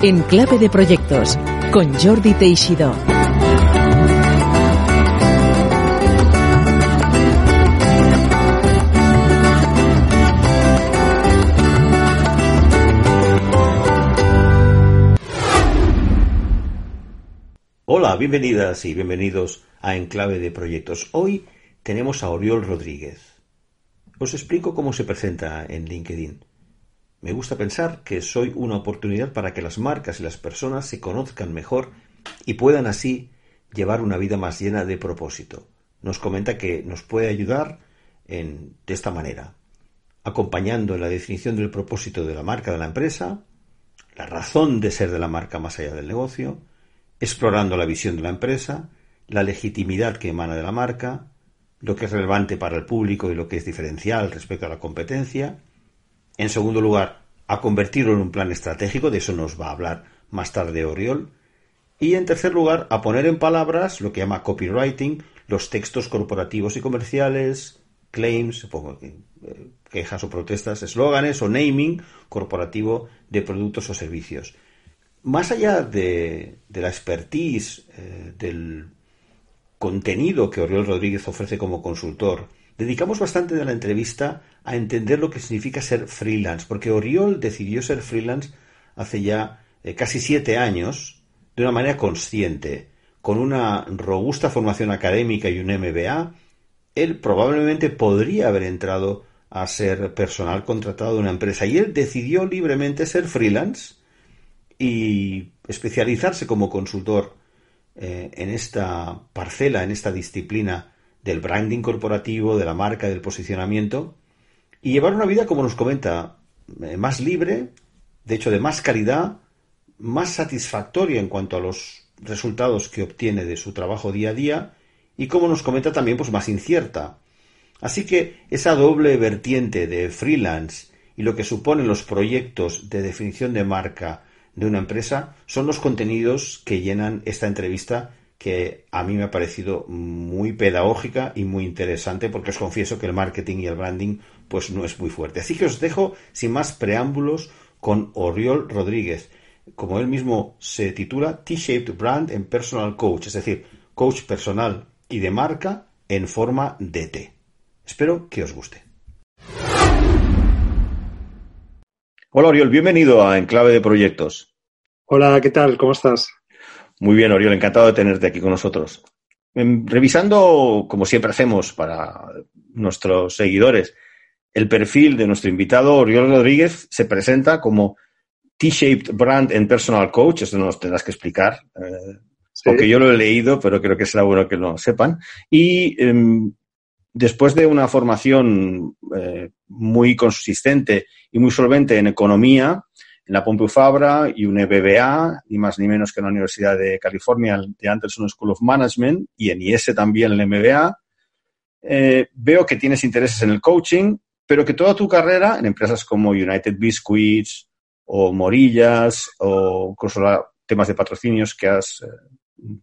En clave de proyectos con Jordi Teixidó. Hola, bienvenidas y bienvenidos a Enclave de Proyectos. Hoy tenemos a Oriol Rodríguez. Os explico cómo se presenta en LinkedIn. Me gusta pensar que soy una oportunidad para que las marcas y las personas se conozcan mejor y puedan así llevar una vida más llena de propósito. Nos comenta que nos puede ayudar en, de esta manera, acompañando en la definición del propósito de la marca de la empresa, la razón de ser de la marca más allá del negocio, explorando la visión de la empresa, la legitimidad que emana de la marca, lo que es relevante para el público y lo que es diferencial respecto a la competencia, en segundo lugar, a convertirlo en un plan estratégico, de eso nos va a hablar más tarde Oriol. Y en tercer lugar, a poner en palabras lo que llama copywriting, los textos corporativos y comerciales, claims, eh, quejas o protestas, eslóganes o naming corporativo de productos o servicios. Más allá de, la expertise, eh, del contenido que Oriol Rodríguez ofrece como consultor, dedicamos bastante de la entrevista a entender lo que significa ser freelance, porque Oriol decidió ser freelance hace ya eh, casi siete años de una manera consciente, con una robusta formación académica y un MBA, él probablemente podría haber entrado a ser personal contratado de una empresa y él decidió libremente ser freelance y especializarse como consultor eh, en esta parcela, en esta disciplina del branding corporativo, de la marca, del posicionamiento, y llevar una vida, como nos comenta, eh, más libre, de hecho de más calidad, más satisfactoria en cuanto a los resultados que obtiene de su trabajo día a día y como nos comenta también pues más incierta. Así que esa doble vertiente de freelance y lo que suponen los proyectos de definición de marca de una empresa son los contenidos que llenan esta entrevista que a mí me ha parecido muy pedagógica y muy interesante porque os confieso que el marketing y el branding pues no es muy fuerte. Así que os dejo sin más preámbulos con Oriol Rodríguez, como él mismo se titula T-Shaped Brand and Personal Coach, es decir, coach personal y de marca en forma de T. Espero que os guste. Hola Oriol, bienvenido a Enclave de Proyectos. Hola, ¿qué tal? ¿Cómo estás? Muy bien, Oriol, encantado de tenerte aquí con nosotros. Em, revisando, como siempre hacemos para nuestros seguidores, el perfil de nuestro invitado, Oriol Rodríguez, se presenta como T-Shaped Brand and Personal Coach, esto nos tendrás que explicar, eh, porque yo lo he leído, pero creo que será bueno que lo sepan. Y em, después de una formación eh, muy consistente y muy solvente en economía, en la Pompeu Fabra y un MBA, ni más ni menos que en la Universidad de California, de Anderson School of Management, y en IES también el MBA. Eh, veo que tienes intereses en el coaching, pero que toda tu carrera en empresas como United Biscuits o Morillas o incluso temas de patrocinios que has eh,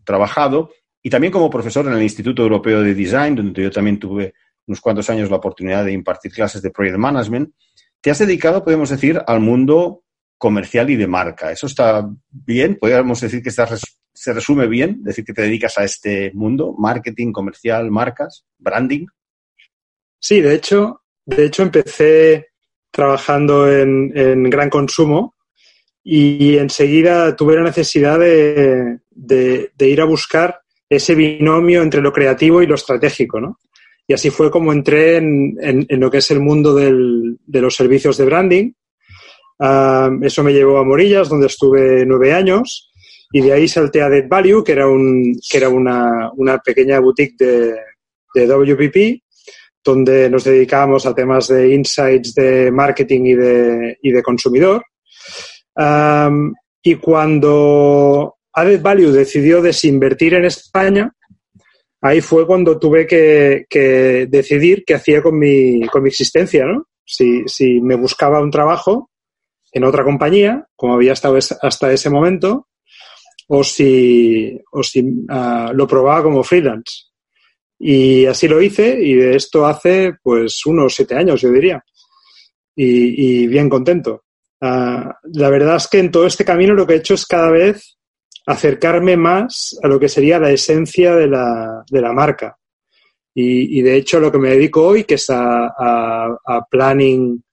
trabajado, y también como profesor en el Instituto Europeo de Design, donde yo también tuve unos cuantos años la oportunidad de impartir clases de Project Management, te has dedicado, podemos decir, al mundo comercial y de marca. ¿Eso está bien? ¿Podríamos decir que se resume bien? ¿Decir que te dedicas a este mundo? ¿Marketing, comercial, marcas, branding? Sí, de hecho, de hecho empecé trabajando en, gran consumo y enseguida tuve la necesidad de, ir a buscar ese binomio entre lo creativo y lo estratégico, ¿no? Y así fue como entré en, lo que es el mundo de los servicios de branding eso me llevó a Morillas, donde estuve nueve años, y de ahí salté a Dead Value, que era, un, una pequeña boutique de, de WPP, donde nos dedicábamos a temas de insights de marketing y de, y de consumidor. y cuando Added Value decidió desinvertir en España, ahí fue cuando tuve que, que decidir qué hacía con mi, con mi existencia, ¿no? Si, si me buscaba un trabajo en otra compañía, como había estado hasta ese momento, o si, o si ah, lo probaba como freelance. Y así lo hice y de esto hace pues unos siete años, yo diría. Y, bien contento. Ah, la verdad es que en todo este camino lo que he hecho es cada vez acercarme más a lo que sería la esencia de la, de la marca. Y, de hecho lo que me dedico hoy, que es a, planning,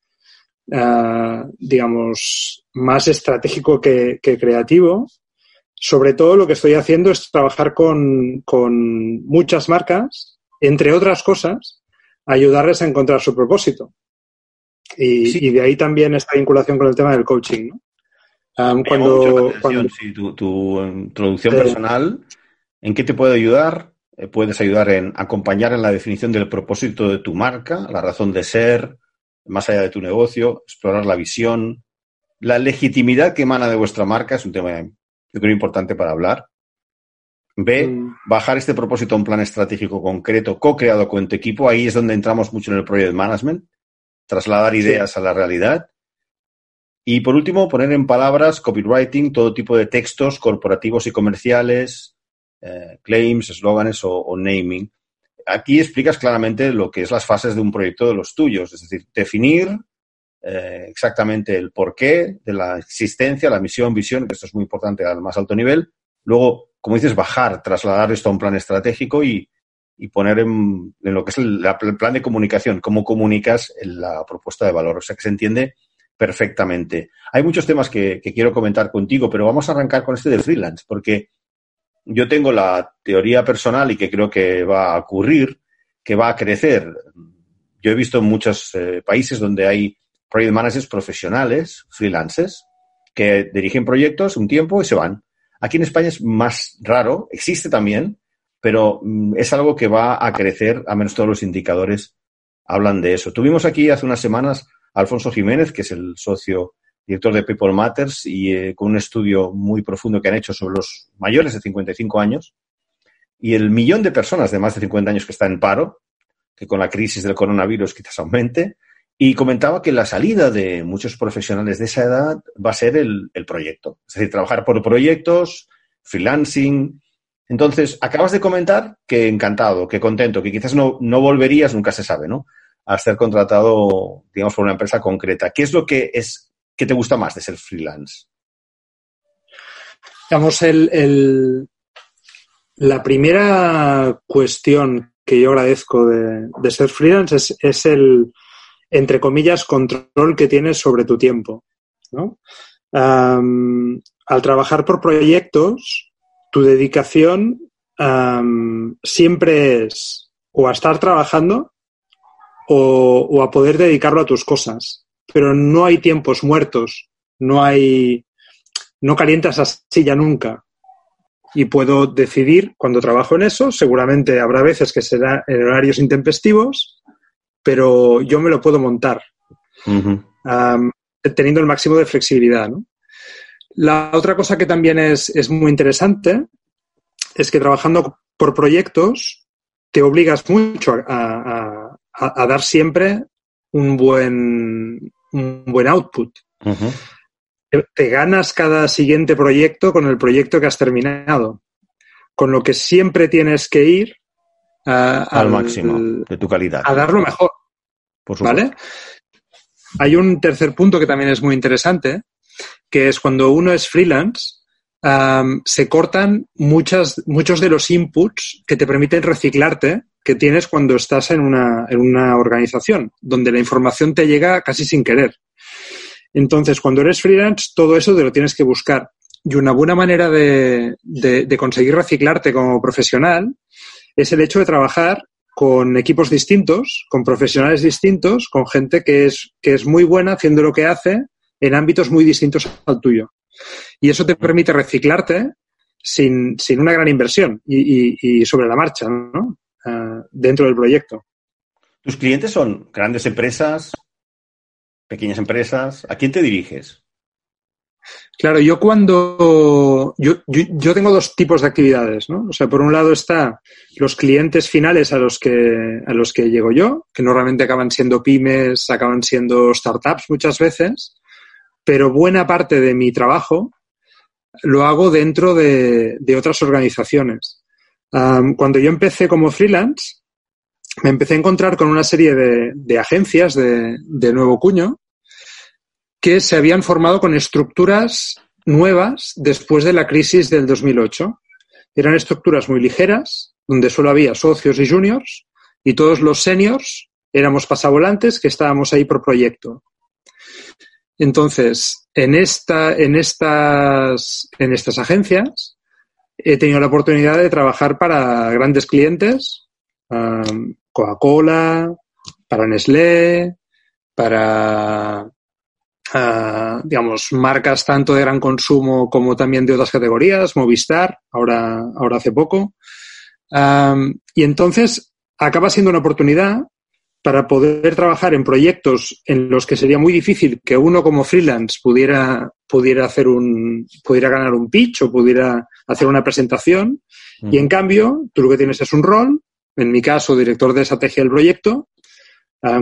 ah, digamos, más estratégico que, creativo, sobre todo lo que estoy haciendo es trabajar con, con muchas marcas, entre otras cosas, ayudarles a encontrar su propósito. Y, de ahí también esta vinculación con el tema del coaching. ¿no? cuando, tu, introducción personal, ¿en qué te puede ayudar? Eh, puedes ayudar en acompañar en la definición del propósito de tu marca, la razón de ser, más allá de tu negocio, explorar la visión, la legitimidad que emana de vuestra marca, es un tema yo creo importante para hablar. B, mm. bajar este propósito a un plan estratégico concreto, co-creado con tu equipo. Ahí es donde entramos mucho en el project management trasladar ideas a la realidad. Y por último, poner en palabras copywriting, todo tipo de textos corporativos y comerciales, eh, claims, eslóganes o, naming. Aquí explicas claramente lo que es las fases de un proyecto de los tuyos, es decir, definir eh, exactamente el porqué de la existencia, la misión, visión, que esto es muy importante al más alto nivel. Luego, como dices, bajar, trasladar esto a un plan estratégico y, y poner en, lo que es el, plan de comunicación, cómo comunicas la propuesta de valor. O sea, que se entiende perfectamente. Hay muchos temas que, quiero comentar contigo, pero vamos a arrancar con este del freelance, porque yo tengo la teoría personal y que creo que va a ocurrir, que va a crecer. Yo he visto en muchos eh, países donde hay project managers profesionales, freelancers, que dirigen proyectos un tiempo y se van. Aquí en España es más raro, existe también, pero mm, es algo que va a crecer, a menos todos los indicadores hablan de eso. Tuvimos aquí hace unas semanas a Alfonso Jiménez, que es el socio director de People Matters, y eh, con un estudio muy profundo que han hecho sobre los mayores de 55 años y el millón de personas de más de 50 años que está en paro, que con la crisis del coronavirus quizás aumente, y comentaba que la salida de muchos profesionales de esa edad va a ser el, el proyecto. Es decir, trabajar por proyectos, freelancing, entonces, acabas de comentar que encantado, que contento, que quizás no, no volverías, nunca se sabe, ¿no? A ser contratado, digamos, por una empresa concreta. ¿Qué es lo que es que te gusta más de ser freelance? Digamos, el, la primera cuestión que yo agradezco de, ser freelance es, el, entre comillas, control que tienes sobre tu tiempo. ¿no? al trabajar por proyectos, tu dedicación siempre es o a estar trabajando o, a poder dedicarlo a tus cosas. Pero no hay tiempos muertos, no hay, no calientas esa silla nunca. Y puedo decidir cuando trabajo en eso, seguramente habrá veces que será en horarios intempestivos, pero yo me lo puedo montar, teniendo el máximo de flexibilidad. ¿no? La otra cosa que también es, muy interesante es que trabajando por proyectos te obligas mucho a, dar siempre un buen, un buen output. Te ganas cada siguiente proyecto con el proyecto que has terminado. Con lo que siempre tienes que ir al, máximo de tu calidad. A dar lo mejor. ¿Vale? Hay un tercer punto que también es muy interesante, que es cuando uno es freelance, se cortan muchas, muchos de los inputs que te permiten reciclarte que tienes cuando estás en una, en una organización, donde la información te llega casi sin querer. Entonces, cuando eres freelance, todo eso te lo tienes que buscar. Y una buena manera de, de, conseguir reciclarte como profesional es el hecho de trabajar con equipos distintos, con profesionales distintos, con gente que es, que es muy buena haciendo lo que hace en ámbitos muy distintos al tuyo. Y eso te permite reciclarte sin, una gran inversión y, sobre la marcha, ¿no? Ah, dentro del proyecto. ¿Tus clientes son grandes empresas, pequeñas empresas? ¿A quién te diriges? Claro, yo cuando. Yo, yo, tengo dos tipos de actividades, ¿no? O sea, por un lado está los clientes finales a los que, a los que llego yo, que normalmente acaban siendo pymes, acaban siendo startups muchas veces pero buena parte de mi trabajo lo hago dentro de, otras organizaciones. cuando yo empecé como freelance, me empecé a encontrar con una serie de, agencias de, nuevo cuño que se habían formado con estructuras nuevas después de la crisis del 2008. Eran estructuras muy ligeras, donde solo había socios y juniors, y todos los seniors éramos pasavolantes que estábamos ahí por proyecto. Entonces, en, esta, en, estas, en estas agencias he tenido la oportunidad de trabajar para grandes clientes, um, Coca-Cola, para Nestlé, para, uh, digamos, marcas tanto de gran consumo como también de otras categorías, Movistar, ahora, ahora hace poco. Um, y entonces acaba siendo una oportunidad para poder trabajar en proyectos en los que sería muy difícil que uno como freelance pudiera, pudiera hacer un, pudiera ganar un pitch o pudiera hacer una presentación. Y en cambio, tú lo que tienes es un rol, en mi caso, director de estrategia del proyecto,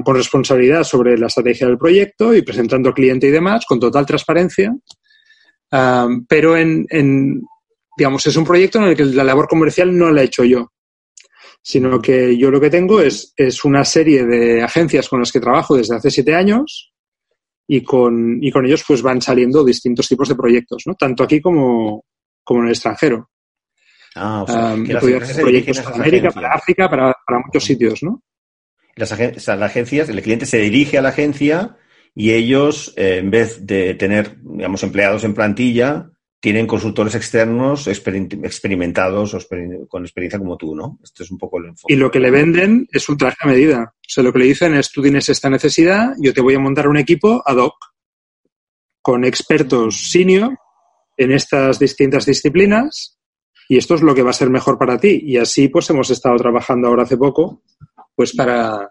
con responsabilidad sobre la estrategia del proyecto y presentando al cliente y demás, con total transparencia. Pero en, en, digamos, es un proyecto en el que la labor comercial no la he hecho yo sino que yo lo que tengo es, es una serie de agencias con las que trabajo desde hace siete años y con, y con ellos pues van saliendo distintos tipos de proyectos, ¿no? Tanto aquí como, como en el extranjero. Ah, o sea, Um, que he podido hacer proyectos para América, para África, para, para muchos sitios, ¿no? Las, agencias, el cliente se dirige a la agencia y ellos, eh, en vez de tener, digamos, empleados en plantilla, tienen consultores externos experim- experimentados o con experiencia como tú, ¿no? Esto es un poco el. Y lo que le venden es un traje a medida. O sea, lo que le dicen es, tú tienes esta necesidad, yo te voy a montar un equipo ad hoc con expertos senior en estas distintas disciplinas y esto es lo que va a ser mejor para ti. Y así pues hemos estado trabajando ahora hace poco pues para,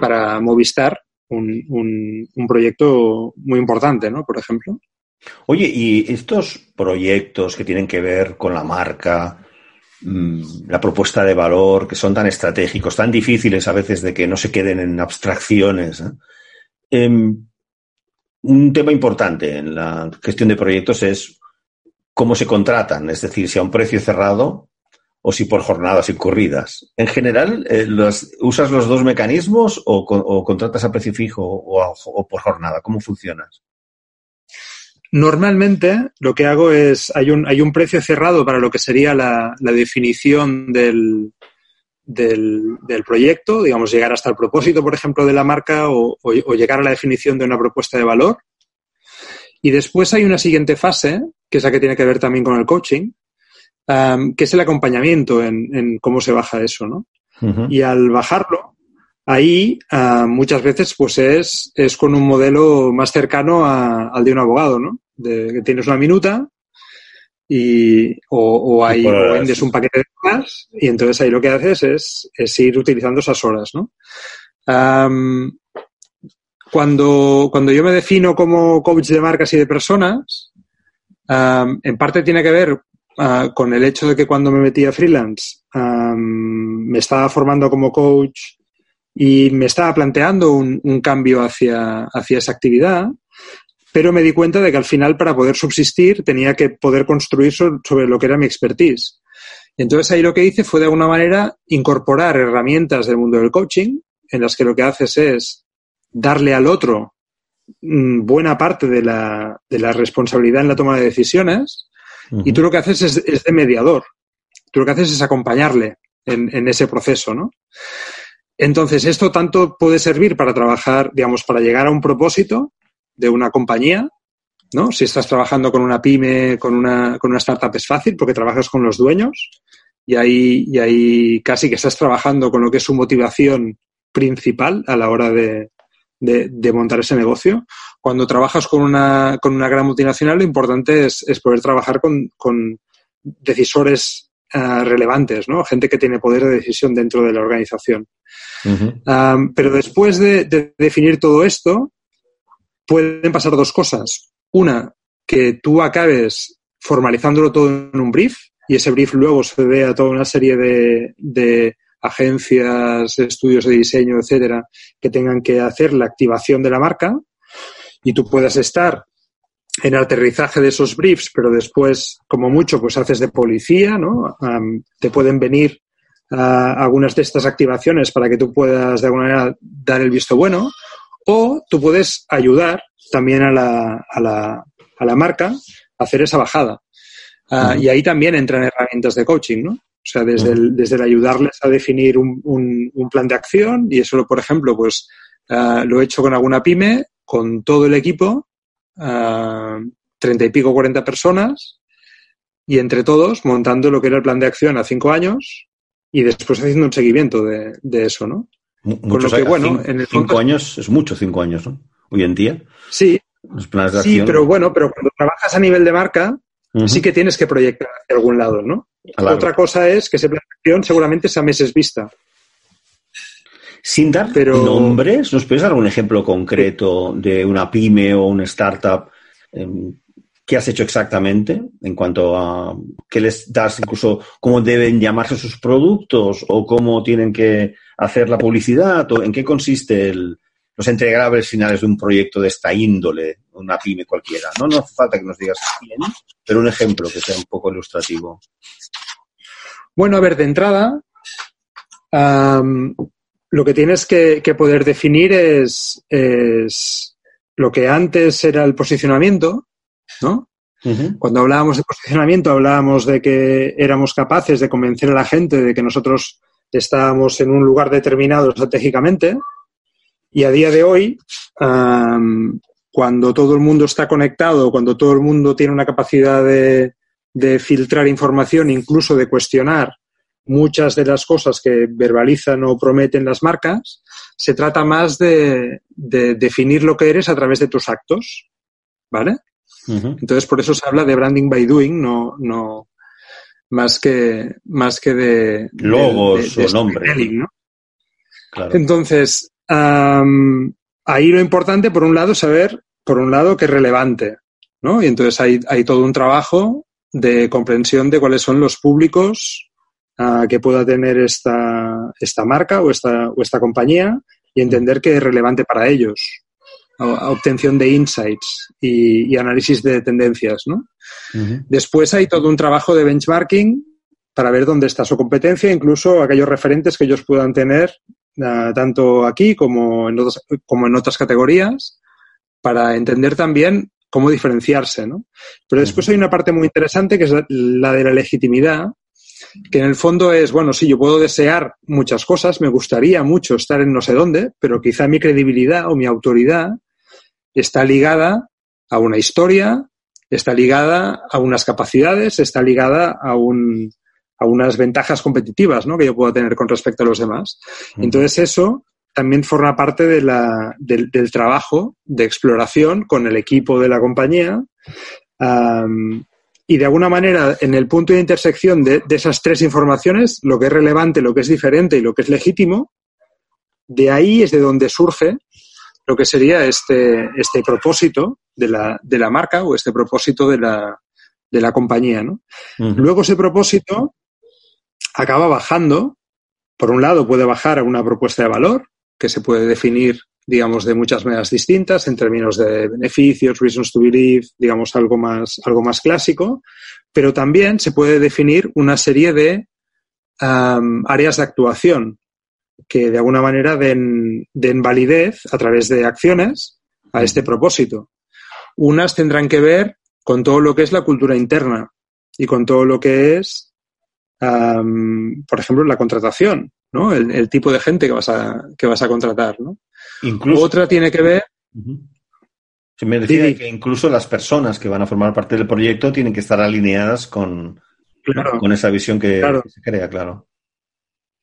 para Movistar, un, un, proyecto muy importante, ¿no? Por ejemplo. Oye, y estos proyectos que tienen que ver con la marca, mm, la propuesta de valor, que son tan estratégicos, tan difíciles a veces de que no se queden en abstracciones. ¿eh? Em, un tema importante en la gestión de proyectos es cómo se contratan, es decir, si a un precio cerrado o si por jornadas incurridas. En general, eh, ¿usas los dos mecanismos o, con- o contratas a precio fijo o, por jornada? ¿Cómo funcionas? Normalmente lo que hago es, hay un, hay un precio cerrado para lo que sería la, la definición del, del, proyecto, digamos, llegar hasta el propósito, por ejemplo, de la marca o- o llegar a la definición de una propuesta de valor. Y después hay una siguiente fase, que es la que tiene que ver también con el coaching, am, que es el acompañamiento en, en cómo se baja eso, ¿no? Y al bajarlo, ahí ah, muchas veces pues es, es con un modelo más cercano a- al de un abogado, ¿no? De que tienes una minuta y, o, o ahí o horas. vendes un paquete de horas y entonces ahí lo que haces es, es ir utilizando esas horas, ¿no? Cuando, cuando yo me defino como coach de marcas y de personas, en parte tiene que ver ah, con el hecho de que cuando me metí a freelance me estaba formando como coach y me estaba planteando un, cambio hacia, hacia esa actividad, pero me di cuenta de que al final para poder subsistir tenía que poder construir so- sobre lo que era mi expertise. Entonces ahí lo que hice fue de alguna manera incorporar herramientas del mundo del coaching en las que lo que haces es darle al otro mm, buena parte de la, de la responsabilidad en la toma de decisiones y tú lo que haces es, es de mediador. Tú lo que haces es acompañarle en, en ese proceso, ¿no? Entonces, esto tanto puede servir para trabajar, digamos, para llegar a un propósito de una compañía, ¿no? Si estás trabajando con una pyme, con una, con una startup es fácil porque trabajas con los dueños y ahí, y ahí casi que estás trabajando con lo que es su motivación principal a la hora de, de, de montar ese negocio. Cuando trabajas con una, con una gran multinacional, lo importante es, es poder trabajar con, con decisores uh, relevantes, ¿no? Gente que tiene poder de decisión dentro de la organización. Um, pero después de, de, definir todo esto, pueden pasar dos cosas. Una, que tú acabes formalizándolo todo en un brief y ese brief luego se dé a toda una serie de, de agencias, estudios de diseño, etcétera, que tengan que hacer la activación de la marca y tú puedas estar en el aterrizaje de esos briefs, pero después, como mucho, pues haces de policía, ¿no? Um, te pueden venir uh, algunas de estas activaciones para que tú puedas de alguna manera dar el visto bueno, o tú puedes ayudar también a la, a la, a la marca a hacer esa bajada. Ah, y ahí también entran herramientas de coaching, ¿no? O sea, desde, el, desde el ayudarles a definir un, un, plan de acción y eso, por ejemplo, pues ah, lo he hecho con alguna pyme, con todo el equipo, ah, treinta y pico, cuarenta personas, y entre todos montando lo que era el plan de acción a cinco años y después haciendo un seguimiento de, de eso, ¿no? Muchos, que, bueno, en el cinco años es mucho, cinco años, ¿no? Hoy en día. Sí. Los planes de sí, pero bueno, pero cuando trabajas a nivel de marca, sí que tienes que proyectar hacia algún lado, ¿no? Otra cosa es que ese plan de acción seguramente es a meses vista. Sin dar pero... nombres, ¿nos puedes dar un ejemplo concreto de una pyme o una startup? Em, ¿Qué has hecho exactamente en cuanto a qué les das, incluso cómo deben llamarse sus productos o cómo tienen que hacer la publicidad o en qué consiste los entregables finales de un proyecto de esta índole, una pyme cualquiera? No nos falta que nos digas quién, pero un ejemplo que sea un poco ilustrativo. Bueno, a ver, de entrada, lo que tienes que, poder definir es, lo que antes era el posicionamiento, ¿no? Cuando hablábamos de posicionamiento, hablábamos de que éramos capaces de convencer a la gente de que nosotros estábamos en un lugar determinado estratégicamente. Y a día de hoy, cuando todo el mundo está conectado, cuando todo el mundo tiene una capacidad de, de filtrar información, incluso de cuestionar muchas de las cosas que verbalizan o prometen las marcas, se trata más de, definir lo que eres a través de tus actos, ¿vale? Entonces, por eso se habla de branding by doing, no, no más que, más que de... Logos o nombre. Entonces, ahí lo importante, por un lado, es saber, por un lado, que es relevante, ¿no? Y entonces hay, hay todo un trabajo de comprensión de cuáles son los públicos uh, que pueda tener esta, esta marca o esta, o esta compañía y entender que es relevante para ellos. obtención de insights y, y, análisis de tendencias, ¿no? Después hay todo un trabajo de benchmarking para ver dónde está su competencia, incluso aquellos referentes que ellos puedan tener uh, tanto aquí como en, otras, como en otras categorías, para entender también cómo diferenciarse, ¿no? Pero después hay una parte muy interesante que es la de la legitimidad, que en el fondo es, bueno, sí, yo puedo desear muchas cosas, me gustaría mucho estar en no sé dónde, pero quizá mi credibilidad o mi autoridad está ligada a una historia, está ligada a unas capacidades, está ligada a, un, a unas ventajas competitivas ¿no? que yo puedo tener con respecto a los demás. Entonces eso también forma parte de la, del, trabajo de exploración con el equipo de la compañía. y de alguna manera, en el punto de intersección de, esas tres informaciones, lo que es relevante, lo que es diferente y lo que es legítimo, de ahí es de donde surge lo que sería este, este propósito de la, de la marca o este propósito de la, de la compañía. ¿no? Luego ese propósito acaba bajando. Por un lado, puede bajar a una propuesta de valor, que se puede definir, digamos, de muchas maneras distintas en términos de beneficios, reasons to believe, digamos, algo más, algo más clásico, pero también se puede definir una serie de áreas de actuación que de alguna manera den, den validez a través de acciones a este propósito. Unas tendrán que ver con todo lo que es la cultura interna y con todo lo que es, por ejemplo, la contratación. El, tipo de gente que vas a, que vas a contratar, ¿no? Incluso, Otra tiene que ver... Se me decía que incluso las personas que van a formar parte del proyecto tienen que estar alineadas con, con esa visión que, se crea, claro.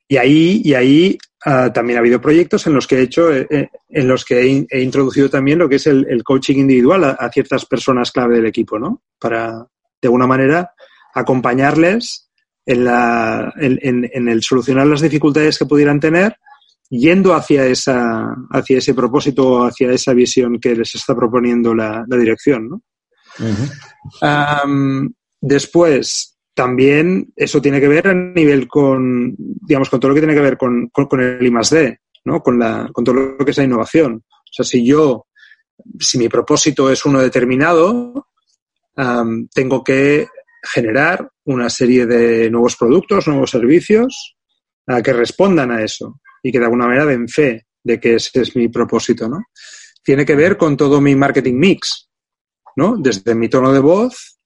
Y ahí, y ahí ah, también ha habido proyectos en los que he hecho, eh, eh, en los que he, introducido también lo que es el, coaching individual a, ciertas personas clave del equipo, ¿no? Para, de alguna manera, acompañarles en, la, en, en, el solucionar las dificultades que pudieran tener, yendo hacia, esa, hacia ese propósito, hacia esa visión que les está proponiendo la, la dirección. ¿no? después, también eso tiene que ver a nivel con, digamos, con todo lo que tiene que ver con, con, el I D, ¿no? Con, la, con todo lo que es la innovación. O sea, si yo, si mi propósito es uno determinado, tengo que generar una serie de nuevos productos, nuevos servicios que respondan a eso y que de alguna manera den fe de que ese es mi propósito, ¿no? tiene que ver con todo mi marketing mix, ¿no? Desde mi tono de voz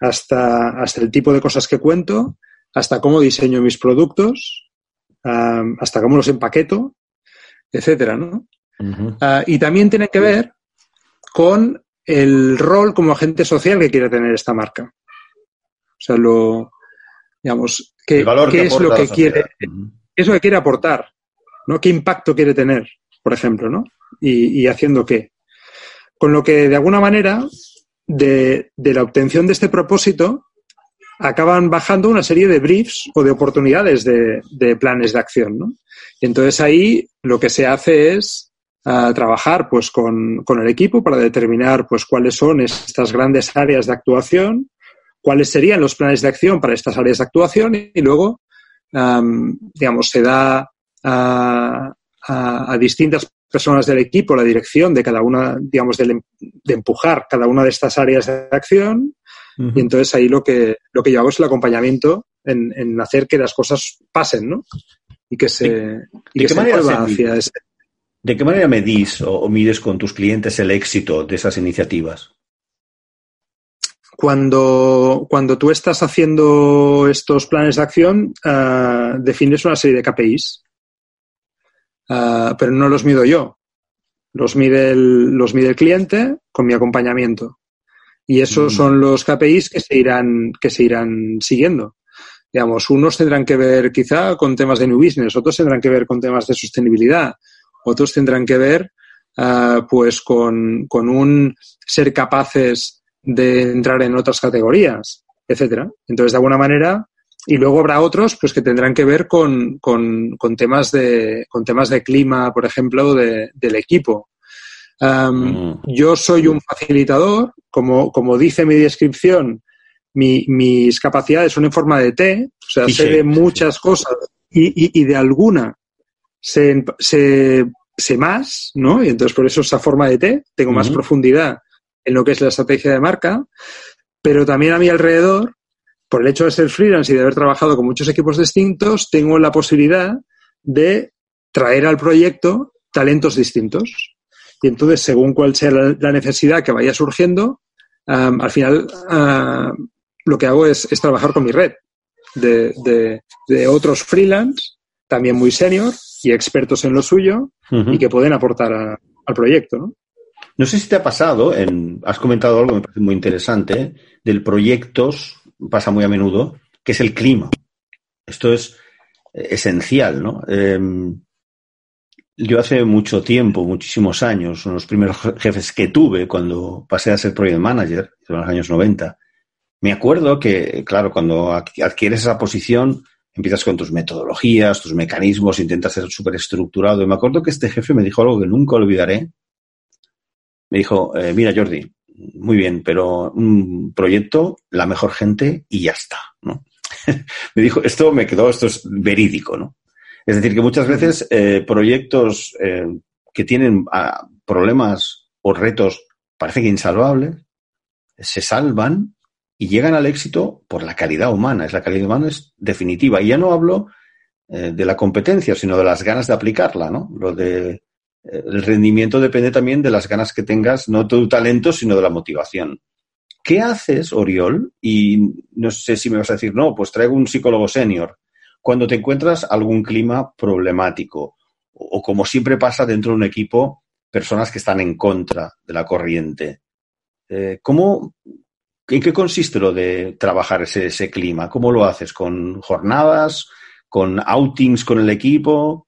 hasta, hasta el tipo de cosas que cuento, hasta cómo diseño mis productos, hasta cómo los empaqueto, etcétera, ¿no? Ah, y también tiene que ver con el rol como agente social que quiere tener esta marca. O sea, lo, digamos, qué, es lo que quiere, es lo que quiere aportar, ¿no? ¿Qué impacto quiere tener, por ejemplo, ¿no? Y, haciendo qué. Con lo que, de alguna manera, de, la obtención de este propósito, acaban bajando una serie de briefs o de oportunidades de, planes de acción, ¿no? Y entonces ahí lo que se hace es trabajar pues con, el equipo para determinar pues cuáles son estas grandes áreas de actuación, cuáles serían los planes de acción para estas áreas de actuación y, luego, digamos, se da a, distintas personas del equipo la dirección de cada una, digamos, de, empujar cada una de estas áreas de acción y entonces ahí lo que, lo que yo hago es el acompañamiento en, hacer que las cosas pasen, ¿no? Y que se, y que se mueva hacia ese ¿De qué manera medís o, mides con tus clientes el éxito de esas iniciativas? Cuando, cuando tú estás haciendo estos planes de acción, uh, defines una serie de KPIs, uh, pero no los mido yo. Los mide el, los mide el cliente con mi acompañamiento. Y esos mm. son los KPIs que se irán, que se irán siguiendo. Digamos, unos tendrán que ver quizá con temas de new business, otros tendrán que ver con temas de sostenibilidad, otros tendrán que ver ah, pues con, un ser capaces de entrar en otras categorías, etcétera. Entonces, de alguna manera, y luego habrá otros pues que tendrán que ver con, temas de con temas de clima, por ejemplo, del equipo. Mm. Yo soy un facilitador, como, como dice mi descripción, mis capacidades son en forma de T, o sea, sé de muchas cosas y, de alguna sé, sé más, ¿no? Y entonces por eso esa forma de T, tengo más profundidad en lo que es la estrategia de marca, pero también a mi alrededor, por el hecho de ser freelance y de haber trabajado con muchos equipos distintos, tengo la posibilidad de traer al proyecto talentos distintos. Y entonces, según cuál sea la, necesidad que vaya surgiendo, al final lo que hago es, trabajar con mi red de, de otros freelance, también muy senior, y expertos en lo suyo y que pueden aportar al proyecto. ¿no? No sé si te ha pasado, en, has comentado algo que me parece muy interesante, del proyectos, pasa muy a menudo, que es el clima. Esto es eh, esencial, ¿no? Em, yo hace mucho tiempo, muchísimos años, unos primeros jefes que tuve cuando pasé a ser project manager, en los años 90, me acuerdo que, claro, cuando adquieres esa posición, empiezas con tus metodologías, tus mecanismos, intentas ser súper estructurado. Y me acuerdo que este jefe me dijo algo que nunca olvidaré. Me dijo, eh, mira Jordi, muy bien, pero un proyecto, la mejor gente y ya está, ¿no? me dijo, esto me quedó, esto es verídico, ¿no? Es decir, que muchas veces eh, proyectos eh, que tienen ah, problemas o retos parece que insalvables, se salvan y llegan al éxito por la calidad humana. Es la calidad humana es definitiva. Y ya no hablo eh, de la competencia, sino de las ganas de aplicarla, ¿no? Lo de el rendimiento depende también de las ganas que tengas, no de tu talento, sino de la motivación. ¿Qué haces, Oriol? Y no sé si me vas a decir, no, pues traigo un psicólogo senior. Cuando te encuentras algún clima problemático, o como siempre pasa dentro de un equipo, personas que están en contra de la corriente. Eh, ¿cómo, ¿En qué consiste lo de trabajar ese, clima? ¿Cómo lo haces? ¿Con jornadas? ¿Con outings con el equipo?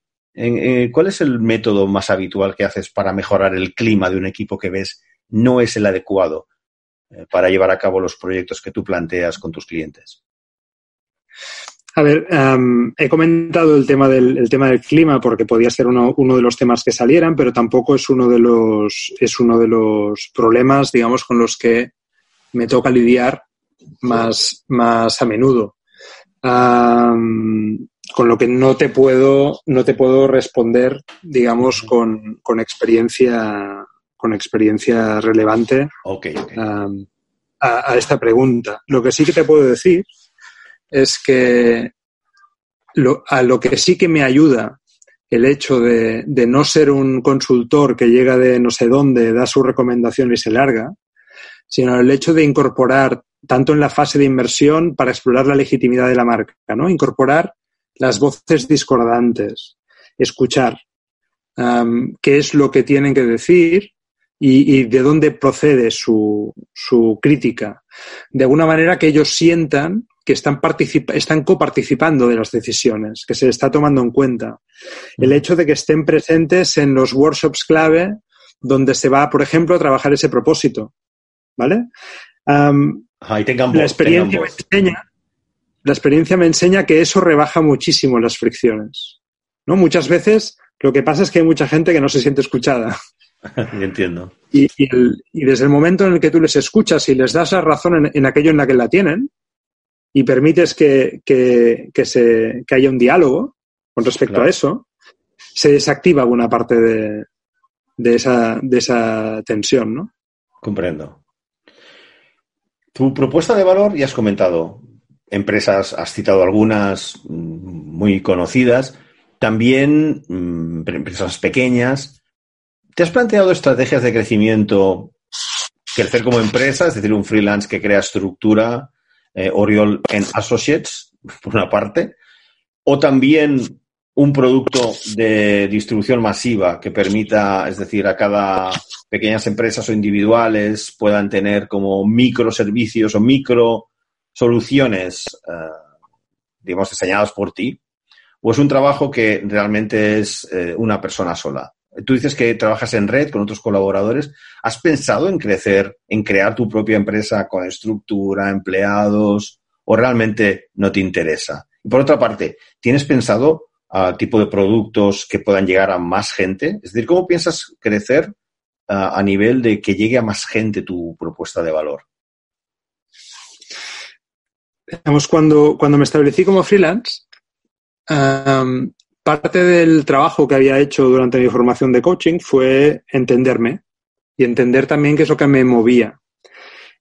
¿Cuál es el método más habitual que haces para mejorar el clima de un equipo que ves no es el adecuado eh, para llevar a cabo los proyectos que tú planteas con tus clientes? A ver, he comentado el tema, del, tema del clima porque podía ser uno, uno, de los temas que salieran, pero tampoco es uno de los, es uno de los problemas, digamos, con los que me toca lidiar más, más a menudo. Con lo que no te puedo, no te puedo responder, digamos, con, experiencia, con experiencia relevante a, esta pregunta. Lo que sí que te puedo decir es que a lo que sí que me ayuda el hecho de, de, no ser un consultor que llega de no sé dónde, da su recomendación y se larga, sino el hecho de incorporar, tanto en la fase de inversión, para explorar la legitimidad de la marca, ¿no? Incorporar las voces discordantes, escuchar um, qué es lo que tienen que decir y, y de dónde procede su, su, crítica. De alguna manera que ellos sientan que están, están coparticipando de las decisiones, que se está tomando en cuenta. El hecho de que estén presentes en los workshops clave donde se va, por ejemplo, a trabajar ese propósito. ¿Vale? Um, Ahí tengan la experiencia me enseña la experiencia me enseña que eso rebaja muchísimo las fricciones. ¿no? Muchas veces lo que pasa es que hay mucha gente que no se siente escuchada. Entiendo. Y, y, el, y, desde el momento en el que tú les escuchas y les das la razón en, en aquello en la que la tienen y permites que, que, que, se, que haya un diálogo con respecto claro. a eso, se desactiva buena parte de, de, esa, de esa tensión, ¿no? Comprendo. Tu propuesta de valor, ya has comentado, empresas, has citado algunas muy conocidas, también empresas pequeñas. ¿Te has planteado estrategias de crecimiento, crecer como empresa, es decir, un freelance que crea estructura, eh, Oriol en Associates, por una parte, o también un producto de distribución masiva que permita, es decir, a cada pequeñas empresas o individuales puedan tener como microservicios o micro soluciones, uh, digamos, diseñadas por ti, o es un trabajo que realmente es eh, una persona sola. Tú dices que trabajas en red con otros colaboradores. ¿Has pensado en crecer, en crear tu propia empresa con estructura, empleados, o realmente no te interesa? Y por otra parte, ¿tienes pensado uh, tipo de productos que puedan llegar a más gente? Es decir, ¿cómo piensas crecer uh, a nivel de que llegue a más gente tu propuesta de valor? Digamos, cuando, cuando me establecí como freelance, parte del trabajo que había hecho durante mi formación de coaching fue entenderme y entender también qué es lo que me movía.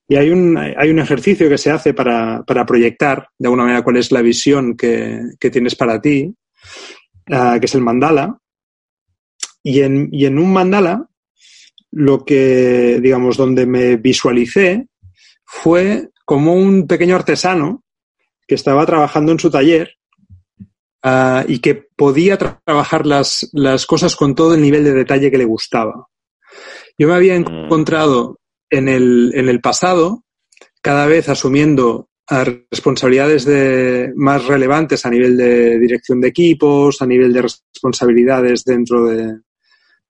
Y hay un, hay un ejercicio que se hace para, para proyectar de alguna manera cuál es la visión que, que tienes para ti, uh, que es el mandala. Y en, y en un mandala, lo que, digamos, donde me visualicé fue como un pequeño artesano que estaba trabajando en su taller uh, y que podía tra trabajar las, las cosas con todo el nivel de detalle que le gustaba. Yo me había encontrado en el, en el pasado, cada vez asumiendo responsabilidades de, más relevantes a nivel de dirección de equipos, a nivel de responsabilidades dentro de,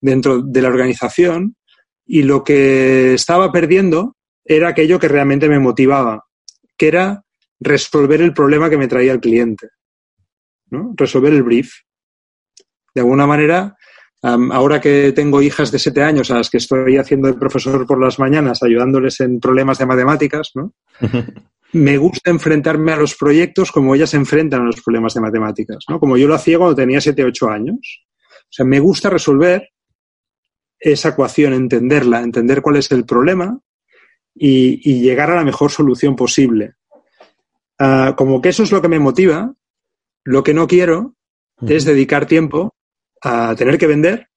dentro de la organización, y lo que estaba perdiendo era aquello que realmente me motivaba, que era resolver el problema que me traía el cliente, ¿no? resolver el brief. De alguna manera, um, ahora que tengo hijas de siete años a las que estoy haciendo de profesor por las mañanas, ayudándoles en problemas de matemáticas, ¿no? me gusta enfrentarme a los proyectos como ellas se enfrentan a los problemas de matemáticas, ¿no? Como yo lo hacía cuando tenía 7, 8 años. O sea, me gusta resolver esa ecuación, entenderla, entender cuál es el problema y, y llegar a la mejor solución posible. Uh, como que eso es lo que me motiva, lo que no quiero uh -huh. es dedicar tiempo a tener que vender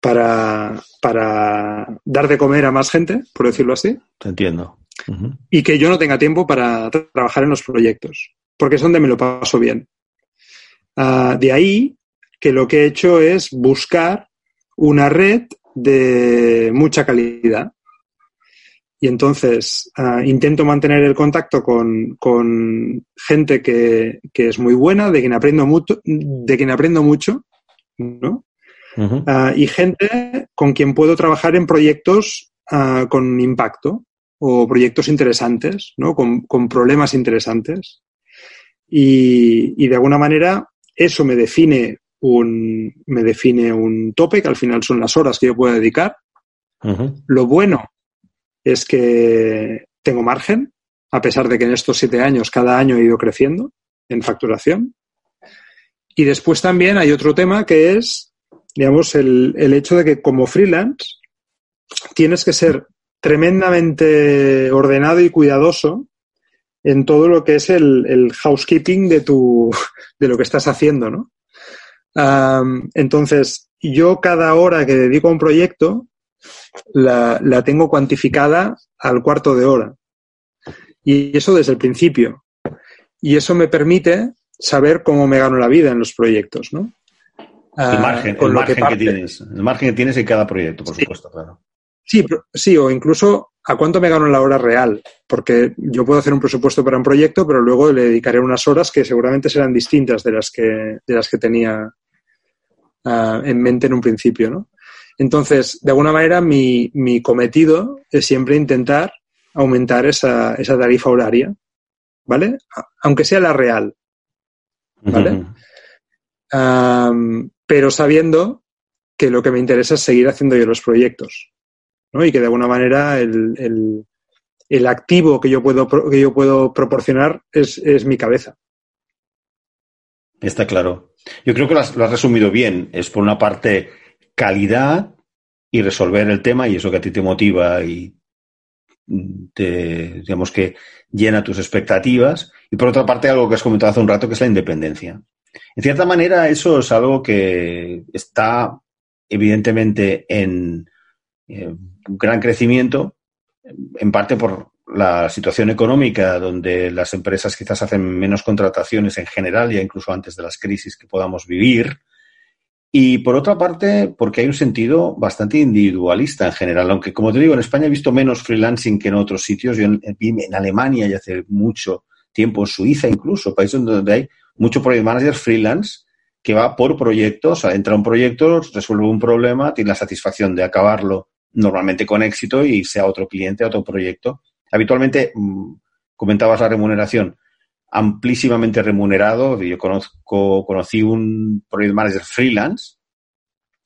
para, para dar de comer a más gente, por decirlo así. Te entiendo. Uh -huh. Y que yo no tenga tiempo para tra trabajar en los proyectos, porque es donde me lo paso bien. Uh, de ahí que lo que he hecho es buscar una red de mucha calidad. Y entonces uh, intento mantener el contacto con, con gente que, que, es muy buena, de quien aprendo mucho, de quien aprendo mucho, ¿no? Uh -huh. uh, y gente con quien puedo trabajar en proyectos con impacto o proyectos interesantes, ¿no? Con, con problemas interesantes. Y, y, de alguna manera eso me define un, me define un tope, que al final son las horas que yo puedo dedicar. -huh. Lo bueno es que tengo margen, a pesar de que en estos siete años cada año he ido creciendo en facturación. Y después también hay otro tema que es, digamos, el, el hecho de que como freelance tienes que ser tremendamente ordenado y cuidadoso en todo lo que es el, el housekeeping de, tu, de lo que estás haciendo, ¿no? entonces, yo cada hora que dedico a un proyecto la, la tengo cuantificada al cuarto de hora. Y eso desde el principio. Y eso me permite saber cómo me gano la vida en los proyectos, ¿no? El margen, el margen que, tienes. El margen que tienes en cada proyecto, por supuesto, claro. Sí, sí, o incluso a cuánto me gano en la hora real. Porque yo puedo hacer un presupuesto para un proyecto, pero luego le dedicaré unas horas que seguramente serán distintas de las que, de las que tenía uh, en mente en un principio, ¿no? Entonces, de alguna manera, mi, mi cometido es siempre intentar aumentar esa, esa tarifa horaria, ¿vale? Aunque sea la real, ¿vale? um, pero sabiendo que lo que me interesa es seguir haciendo yo los proyectos, ¿no? Y que de alguna manera el, el, el activo que yo puedo, que yo puedo proporcionar es, es, mi cabeza. Está claro. Yo creo que lo has, lo has resumido bien. Es por una parte calidad y resolver el tema y eso que a ti te motiva y te, digamos que llena tus expectativas. Y por otra parte, algo que has comentado hace un rato, que es la independencia. En cierta manera, eso es algo que está evidentemente en eh, gran crecimiento, en parte por la situación económica, donde las empresas quizás hacen menos contrataciones en general, ya incluso antes de las crisis que podamos vivir. Y por otra parte, porque hay un sentido bastante individualista en general, aunque como te digo, en España he visto menos freelancing que en otros sitios. Yo en, en Alemania y hace mucho tiempo, en Suiza incluso, países donde hay mucho project manager freelance que va por proyectos, o sea, entra un proyecto, resuelve un problema, tiene la satisfacción de acabarlo normalmente con éxito y sea otro cliente, otro proyecto. Habitualmente, mmm, comentabas la remuneración, amplísimamente remunerado. Yo conozco, conocí un project manager freelance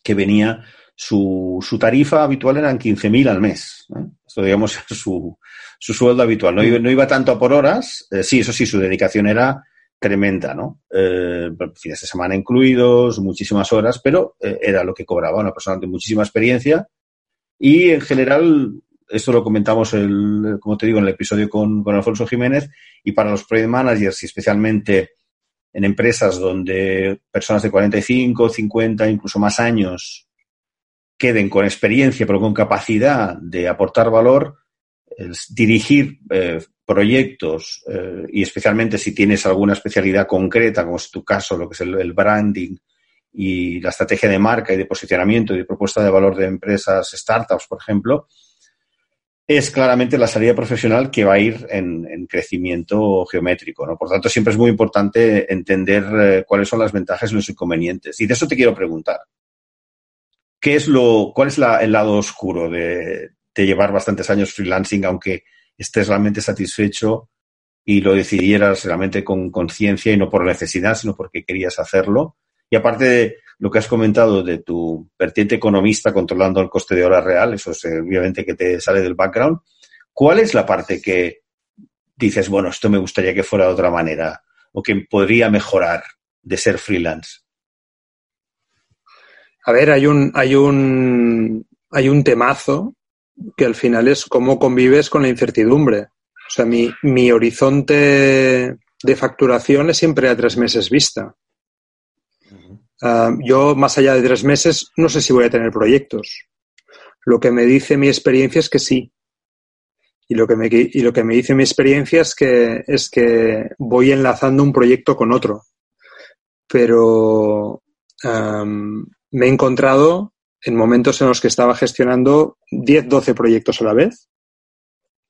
que venía, su, su tarifa habitual eran 15.000 al mes. ¿eh? Esto, digamos, su, su sueldo habitual. No iba, no iba tanto por horas, eh, sí, eso sí, su dedicación era tremenda, ¿no? Eh, fines de semana incluidos, muchísimas horas, pero eh, era lo que cobraba una persona de muchísima experiencia y en general, esto lo comentamos, el, como te digo, en el episodio con, con Alfonso Jiménez, y para los project managers y especialmente en empresas donde personas de 45, 50, incluso más años queden con experiencia, pero con capacidad de aportar valor, dirigir eh, proyectos eh, y especialmente si tienes alguna especialidad concreta, como es tu caso, lo que es el, branding y la estrategia de marca y de posicionamiento y de propuesta de valor de empresas, startups, por ejemplo, es claramente la salida profesional que va a ir en, en crecimiento geométrico. ¿no? Por tanto, siempre es muy importante entender eh, cuáles son las ventajas y los inconvenientes. Y de eso te quiero preguntar. ¿Qué es lo, ¿Cuál es la, el lado oscuro de, de llevar bastantes años freelancing, aunque estés realmente satisfecho y lo decidieras realmente con conciencia y no por necesidad, sino porque querías hacerlo. Y aparte de lo que has comentado de tu vertiente economista controlando el coste de hora real, eso es eh, obviamente que te sale del background, ¿cuál es la parte que dices, bueno, esto me gustaría que fuera de otra manera o que podría mejorar de ser freelance? A ver, hay un, hay un, hay un temazo que al final es cómo convives con la incertidumbre. O sea, mi, mi horizonte de facturación es siempre a tres meses vista. Uh, yo, más allá de tres meses, no sé si voy a tener proyectos. Lo que me dice mi experiencia es que sí. Y lo que me, y lo que me dice mi experiencia es que, es que voy enlazando un proyecto con otro. Pero um, me he encontrado en momentos en los que estaba gestionando 10, 12 proyectos a la vez.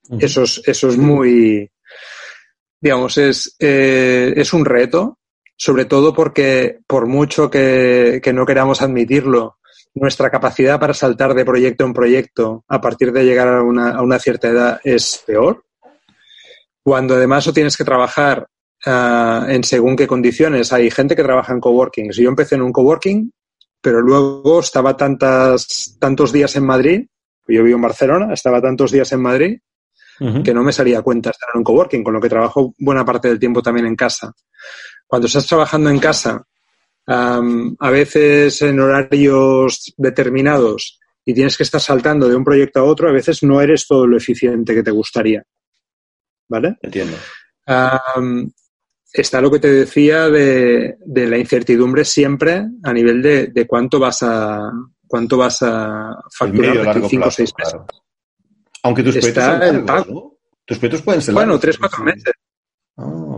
Uh -huh. eso, es, eso es muy, digamos, es, eh, es un reto, sobre todo porque por mucho que, que, no queramos admitirlo, nuestra capacidad para saltar de proyecto en proyecto a partir de llegar a una, a una cierta edad es peor. Cuando además o tienes que trabajar uh, en según qué condiciones. Hay gente que trabaja en coworking. Si yo empecé en un coworking, pero luego estaba tantas, tantos días en Madrid, yo vivo en Barcelona, estaba tantos días en Madrid uh -huh. que no me salía cuenta estar en un coworking, con lo que trabajo buena parte del tiempo también en casa. Cuando estás trabajando en casa, um, a veces en horarios determinados y tienes que estar saltando de un proyecto a otro, a veces no eres todo lo eficiente que te gustaría. ¿Vale? Entiendo. Um, está lo que te decía de, la incertidumbre siempre a nivel de, cuánto vas a cuánto vas a facturar en 5 o 6 meses. Aunque tus proyectos son Tus proyectos pueden ser Bueno, 3 4 meses.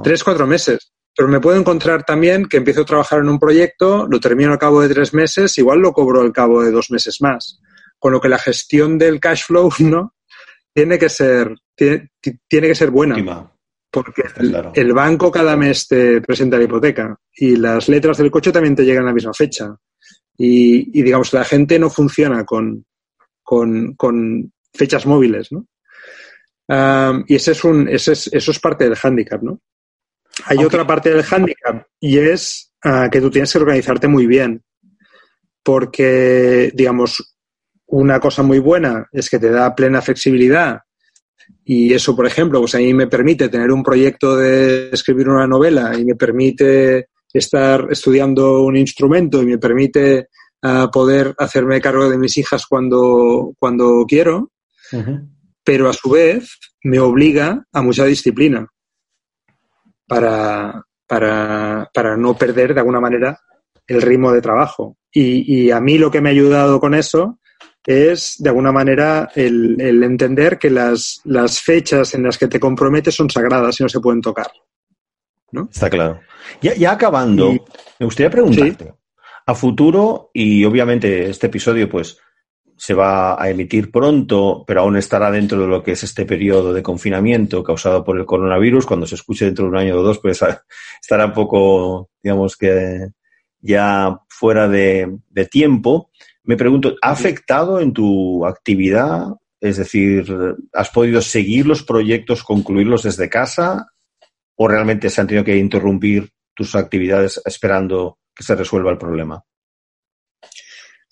3 ah. 4 meses. Pero me puedo encontrar también que empiezo a trabajar en un proyecto, lo termino al cabo de tres meses, igual lo cobro al cabo de dos meses más. Con lo que la gestión del cash flow, ¿no? Tiene que ser, tiene, que ser buena. Porque el, banco cada mes te presenta la hipoteca y las letras del coche también te llegan a la misma fecha. Y, digamos, la gente no funciona con, con, fechas móviles, ¿no? y ese es un, ese es, eso es parte del hándicap, ¿no? Hay otra parte del hándicap y es ah, que tú tienes que organizarte muy bien. Porque, digamos, una cosa muy buena es que te da plena flexibilidad. Y eso, por ejemplo, pues a mí me permite tener un proyecto de escribir una novela y me permite estar estudiando un instrumento y me permite ah, poder hacerme cargo de mis hijas cuando, cuando quiero, pero a su vez me obliga a mucha disciplina para, para, para no perder de alguna manera el ritmo de trabajo. Y, y, a mí lo que me ha ayudado con eso es, de alguna manera, el, el entender que las, las, fechas en las que te comprometes son sagradas y no se pueden tocar. ¿no? Está claro. Ya, ya acabando, me gustaría preguntarte, a futuro, y obviamente este episodio, pues, se va a emitir pronto, pero aún estará dentro de lo que es este periodo de confinamiento causado por el coronavirus. Cuando se escuche dentro de un año o dos, pues estará un poco, digamos que ya fuera de, tiempo. Me pregunto, ¿ha afectado en tu actividad? Es decir, ¿has podido seguir los proyectos, concluirlos desde casa? ¿O realmente se han tenido que interrumpir tus actividades esperando que se resuelva el problema?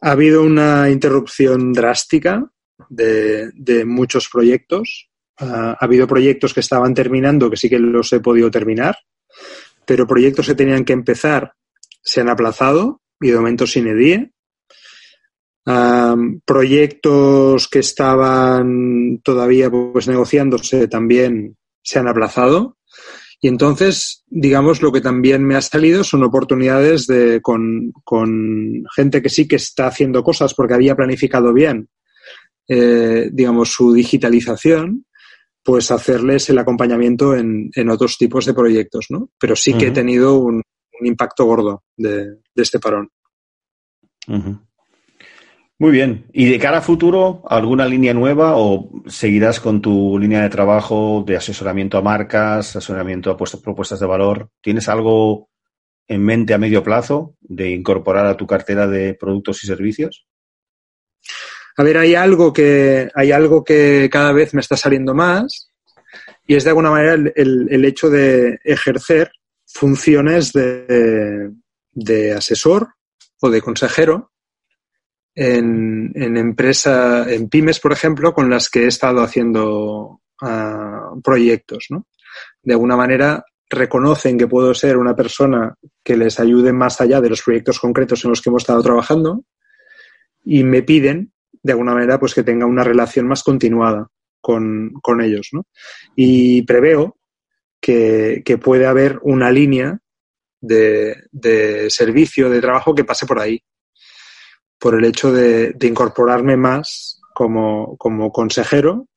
Ha habido una interrupción drástica de, muchos proyectos. ha habido proyectos que estaban terminando, que sí que los he podido terminar, pero proyectos que tenían que empezar se han aplazado y de momento sin edie. proyectos que estaban todavía pues negociándose también se han aplazado y entonces, digamos, lo que también me ha salido son oportunidades de, con, con gente que sí que está haciendo cosas porque había planificado bien, eh, digamos, su digitalización, pues hacerles el acompañamiento en, en otros tipos de proyectos, ¿no? Pero sí que he tenido un, impacto gordo de, de este parón. Muy bien. ¿Y de cara a futuro, alguna línea nueva o seguirás con tu línea de trabajo de asesoramiento a marcas, asesoramiento a propuestas de valor? ¿Tienes algo en mente a medio plazo de incorporar a tu cartera de productos y servicios? A ver, hay algo que, hay algo que cada vez me está saliendo más y es de alguna manera el, hecho de ejercer funciones de, de asesor o de consejero en, en empresa, en pymes, por ejemplo, con las que he estado haciendo ah, proyectos, ¿no? De alguna manera reconocen que puedo ser una persona que les ayude más allá de los proyectos concretos en los que hemos estado trabajando y me piden, de alguna manera, pues que tenga una relación más continuada con, con ellos, ¿no? Y preveo que, que puede haber una línea de, de servicio, de trabajo que pase por ahí por el hecho de, incorporarme más como, consejero,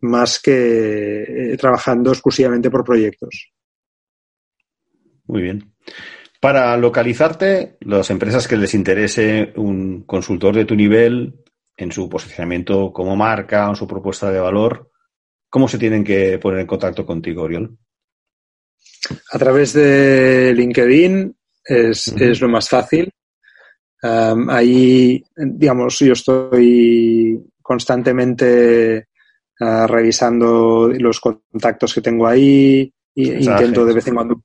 más que eh, trabajando exclusivamente por proyectos. Muy bien. Para localizarte, las empresas que les interese un consultor de tu nivel en su posicionamiento como marca o en su propuesta de valor, ¿cómo se tienen que poner en contacto contigo, Oriol? A través de LinkedIn es, es lo más fácil ahí, digamos, yo estoy constantemente ah, revisando los contactos que tengo ahí e intento de vez en cuando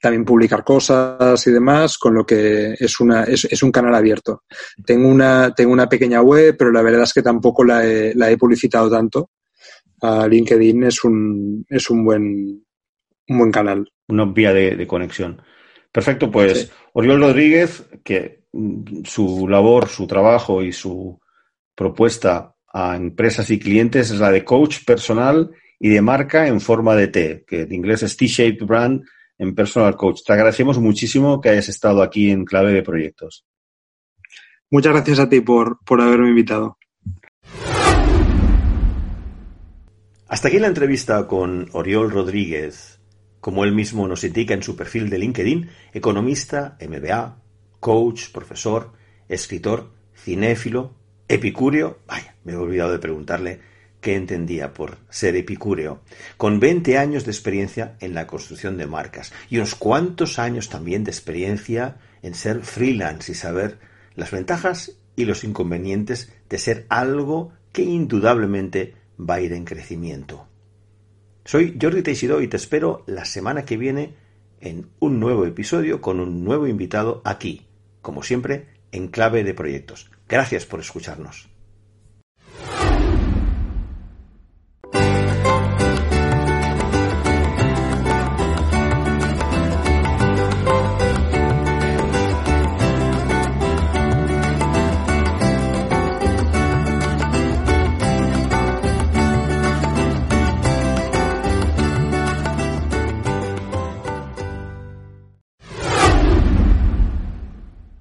también publicar cosas y demás, con lo que es, una, es, un canal abierto. Tengo una, tengo una pequeña web, pero la verdad es que tampoco la he, la he publicitado tanto. LinkedIn es un, es un buen, un buen canal. Una vía de, conexión. Perfecto, pues Oriol Rodríguez, que su labor, su trabajo y su propuesta a empresas y clientes es la de coach personal y de marca en forma de T, que en inglés es T-shaped brand en Personal Coach. Te agradecemos muchísimo que hayas estado aquí en Clave de Proyectos. Muchas gracias a ti por, por haberme invitado. Hasta aquí la entrevista con Oriol Rodríguez, como él mismo nos indica en su perfil de LinkedIn, economista, MBA, coach, profesor, escritor, cinéfilo, epicúreo. Vaya, me he olvidado de preguntarle qué entendía por ser epicúreo, con 20 años de experiencia en la construcción de marcas y unos cuantos años también de experiencia en ser freelance y saber las ventajas y los inconvenientes de ser algo que indudablemente va a ir en crecimiento. Soy Jordi Teixidó y te espero la semana que viene en un nuevo episodio con un nuevo invitado aquí, como siempre, en clave de proyectos. Gracias por escucharnos.